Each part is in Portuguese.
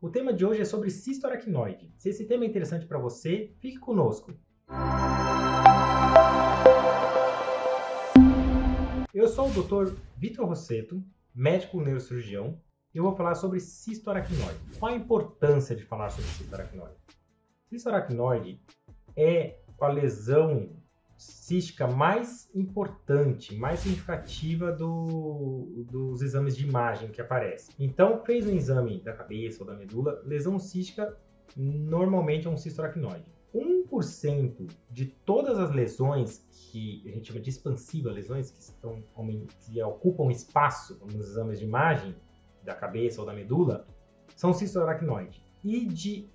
O tema de hoje é sobre cisto. Se esse tema é interessante para você, fique conosco. Eu sou o Dr. Vitor Rosseto, médico neurocirurgião, e eu vou falar sobre cisto. Qual a importância de falar sobre cisto aracnoide? Cisto é a lesão cística mais importante, mais significativa do, dos exames de imagem que aparecem. Então, fez um exame da cabeça ou da medula, lesão cística normalmente é um cisto aracnoide. 1% de todas as lesões que a gente chama de expansiva, lesões que, estão, que ocupam espaço nos exames de imagem da cabeça ou da medula, são cisto. E de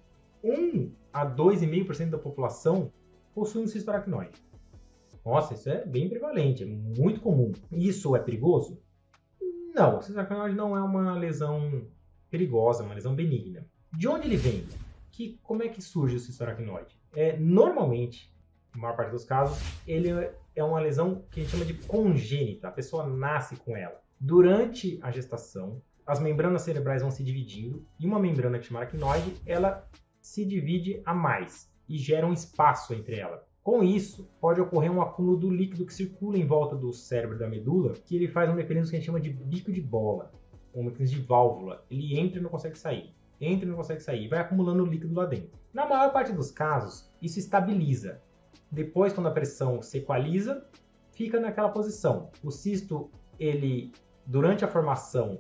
1 a 2,5% da população possui um cisto. Nossa, isso é bem prevalente, é muito comum. Isso é perigoso? Não, o aracnoide não é uma lesão perigosa, é uma lesão benigna. De onde ele vem? Que, como é que surge o cisto? É, normalmente, na maior parte dos casos, ele é uma lesão que a gente chama de congênita. A pessoa nasce com ela. Durante a gestação, as membranas cerebrais vão se dividindo e uma membrana que chama aracnoide, ela se divide a mais e gera um espaço entre ela. Com isso, pode ocorrer um acúmulo do líquido que circula em volta do cérebro da medula, que ele faz um mecanismo que a gente chama de bico de bola, um mecanismo de válvula. Ele entra e não consegue sair, entra e não consegue sair, vai acumulando líquido lá dentro. Na maior parte dos casos, isso estabiliza. Depois, quando a pressão se equaliza, fica naquela posição. O cisto, ele, durante a formação,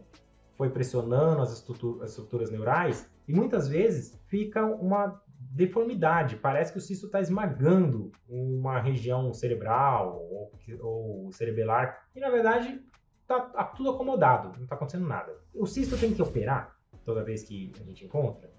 foi pressionando as, estruturas, as estruturas neurais e muitas vezes fica uma deformidade. Parece que o cisto está esmagando uma região cerebral ou, ou, cerebelar e na verdade está tá tudo acomodado, não está acontecendo nada. O cisto tem que operar toda vez que a gente encontra?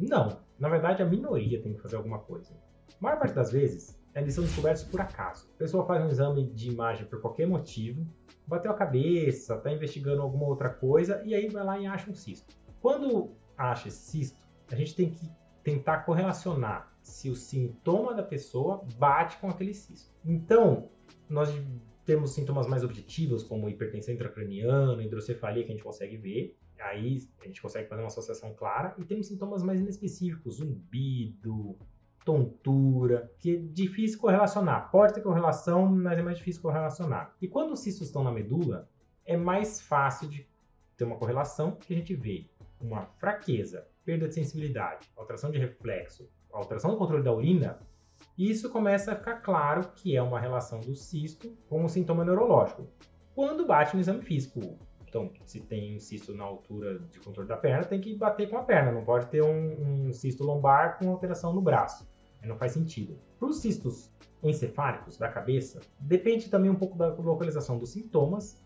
Não. Na verdade, a minoria tem que fazer alguma coisa. A maior parte das vezes, eles são descobertos por acaso. A pessoa faz um exame de imagem por qualquer motivo, bateu a cabeça, está investigando alguma outra coisa e aí vai lá e acha um cisto. Quando acha esse cisto, a gente tem que tentar correlacionar se o sintoma da pessoa bate com aquele cisto. Então, nós temos sintomas mais objetivos, como hipertensão intracraniana, hidrocefalia, que a gente consegue ver. Aí a gente consegue fazer uma associação clara. E temos sintomas mais inespecíficos, zumbido, tontura, que é difícil correlacionar. Pode ter correlação, mas é mais difícil correlacionar. E quando os cistos estão na medula, é mais fácil de ter uma correlação que a gente vê uma fraqueza, perda de sensibilidade, alteração de reflexo, alteração do controle da urina, isso começa a ficar claro que é uma relação do cisto com um sintoma neurológico. Quando bate no exame físico, então, se tem um cisto na altura de controle da perna, tem que bater com a perna, não pode ter um, um cisto lombar com alteração no braço. Não faz sentido. Para os cistos encefálicos da cabeça, depende também um pouco da localização dos sintomas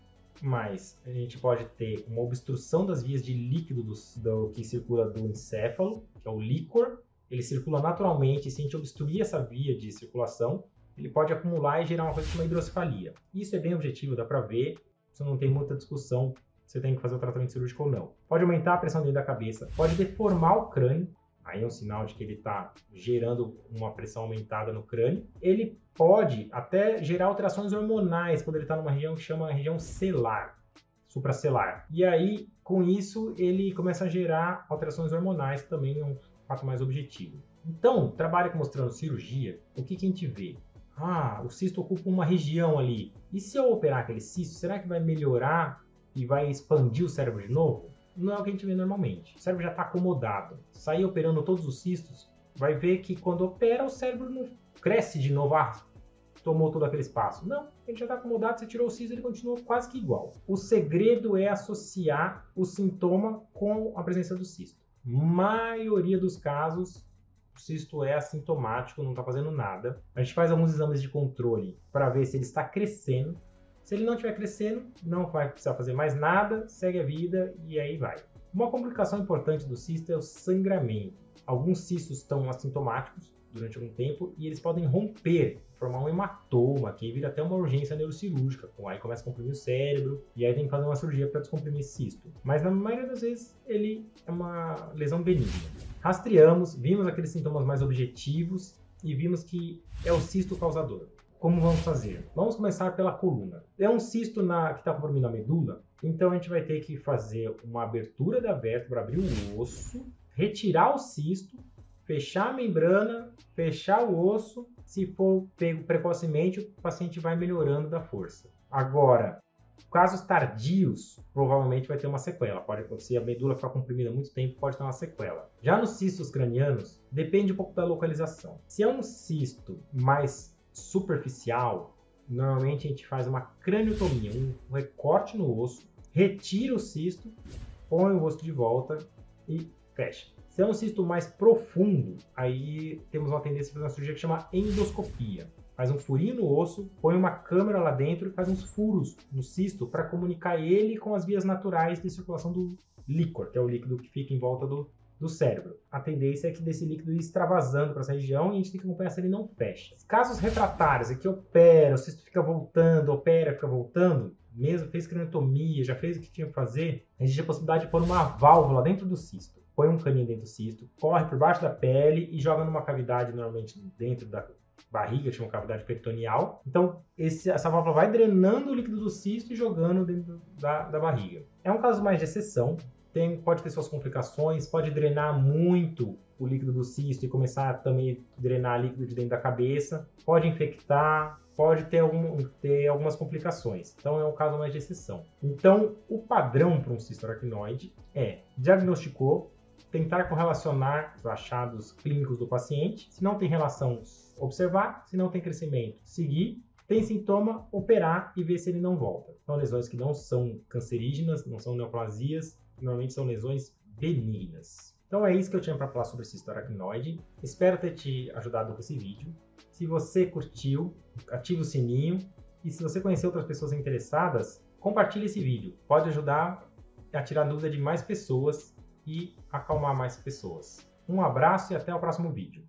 mas a gente pode ter uma obstrução das vias de líquido do, do, que circula do encéfalo, que é o líquor. Ele circula naturalmente, e se a gente obstruir essa via de circulação, ele pode acumular e gerar uma coisa como hidrocefalia. Isso é bem objetivo, dá para ver, isso não tem muita discussão se tem que fazer o tratamento cirúrgico ou não. Pode aumentar a pressão dentro da cabeça, pode deformar o crânio, aí é um sinal de que ele está gerando uma pressão aumentada no crânio. Ele pode até gerar alterações hormonais quando ele está numa região que chama região celular, supracelular. E aí, com isso, ele começa a gerar alterações hormonais, que também é um fato mais objetivo. Então, trabalho mostrando cirurgia, o que, que a gente vê? Ah, o cisto ocupa uma região ali. E se eu operar aquele cisto, será que vai melhorar e vai expandir o cérebro de novo? Não é o que a gente vê normalmente. O cérebro já está acomodado. Sair operando todos os cistos, vai ver que quando opera, o cérebro não cresce de novo. Ah, tomou todo aquele espaço. Não, ele já está acomodado, você tirou o cisto, ele continua quase que igual. O segredo é associar o sintoma com a presença do cisto. Maioria dos casos, o cisto é assintomático, não está fazendo nada. A gente faz alguns exames de controle para ver se ele está crescendo. Se ele não estiver crescendo, não vai precisar fazer mais nada, segue a vida e aí vai. Uma complicação importante do cisto é o sangramento. Alguns cistos estão assintomáticos durante algum tempo e eles podem romper, formar um hematoma, que vira até uma urgência neurocirúrgica. Com aí começa a comprimir o cérebro e aí tem que fazer uma cirurgia para descomprimir esse cisto. Mas na maioria das vezes ele é uma lesão benigna. Rastreamos, vimos aqueles sintomas mais objetivos e vimos que é o cisto causador. Como vamos fazer? Vamos começar pela coluna. É um cisto na, que está comprimindo a medula, então a gente vai ter que fazer uma abertura da vértebra, abrir o osso, retirar o cisto, fechar a membrana, fechar o osso. Se for pego precocemente, o paciente vai melhorando da força. Agora, casos tardios, provavelmente vai ter uma sequela. Pode, se a medula ficar comprimida muito tempo, pode ter uma sequela. Já nos cistos cranianos, depende um pouco da localização. Se é um cisto mais superficial, normalmente a gente faz uma craniotomia, um recorte no osso, retira o cisto, põe o osso de volta e fecha. Se é um cisto mais profundo, aí temos uma tendência a fazer uma cirurgia que chama endoscopia. Faz um furinho no osso, põe uma câmera lá dentro e faz uns furos no cisto para comunicar ele com as vias naturais de circulação do líquor, que é o líquido que fica em volta do, do cérebro. A tendência é que desse líquido ir extravasando para essa região e a gente tem que acompanhar se ele não fecha. Casos refratários, é que opera, o cisto fica voltando, opera, fica voltando, mesmo fez craniotomia, já fez o que tinha que fazer, existe a possibilidade de pôr uma válvula dentro do cisto. Põe um caninho dentro do cisto, corre por baixo da pele e joga numa cavidade normalmente dentro da barriga, chama cavidade peritoneal. Então, esse, essa válvula vai drenando o líquido do cisto e jogando dentro da, da barriga. É um caso mais de exceção, tem, pode ter suas complicações, pode drenar muito o líquido do cisto e começar a também drenar líquido de dentro da cabeça, pode infectar, pode ter, algum, ter algumas complicações. Então é um caso mais de exceção. Então, o padrão para um cisto aracnoide é diagnosticou, tentar correlacionar os achados clínicos do paciente. Se não tem relação, observar. Se não tem crescimento, seguir. Tem sintoma, operar e ver se ele não volta. São lesões que não são cancerígenas, não são neoplasias, normalmente são lesões benignas. Então é isso que eu tinha para falar sobre cisto aracnoide. Espero ter te ajudado com esse vídeo. Se você curtiu, ative o sininho. E se você conhecer outras pessoas interessadas, compartilhe esse vídeo. Pode ajudar a tirar dúvida de mais pessoas e acalmar mais pessoas. Um abraço e até o próximo vídeo.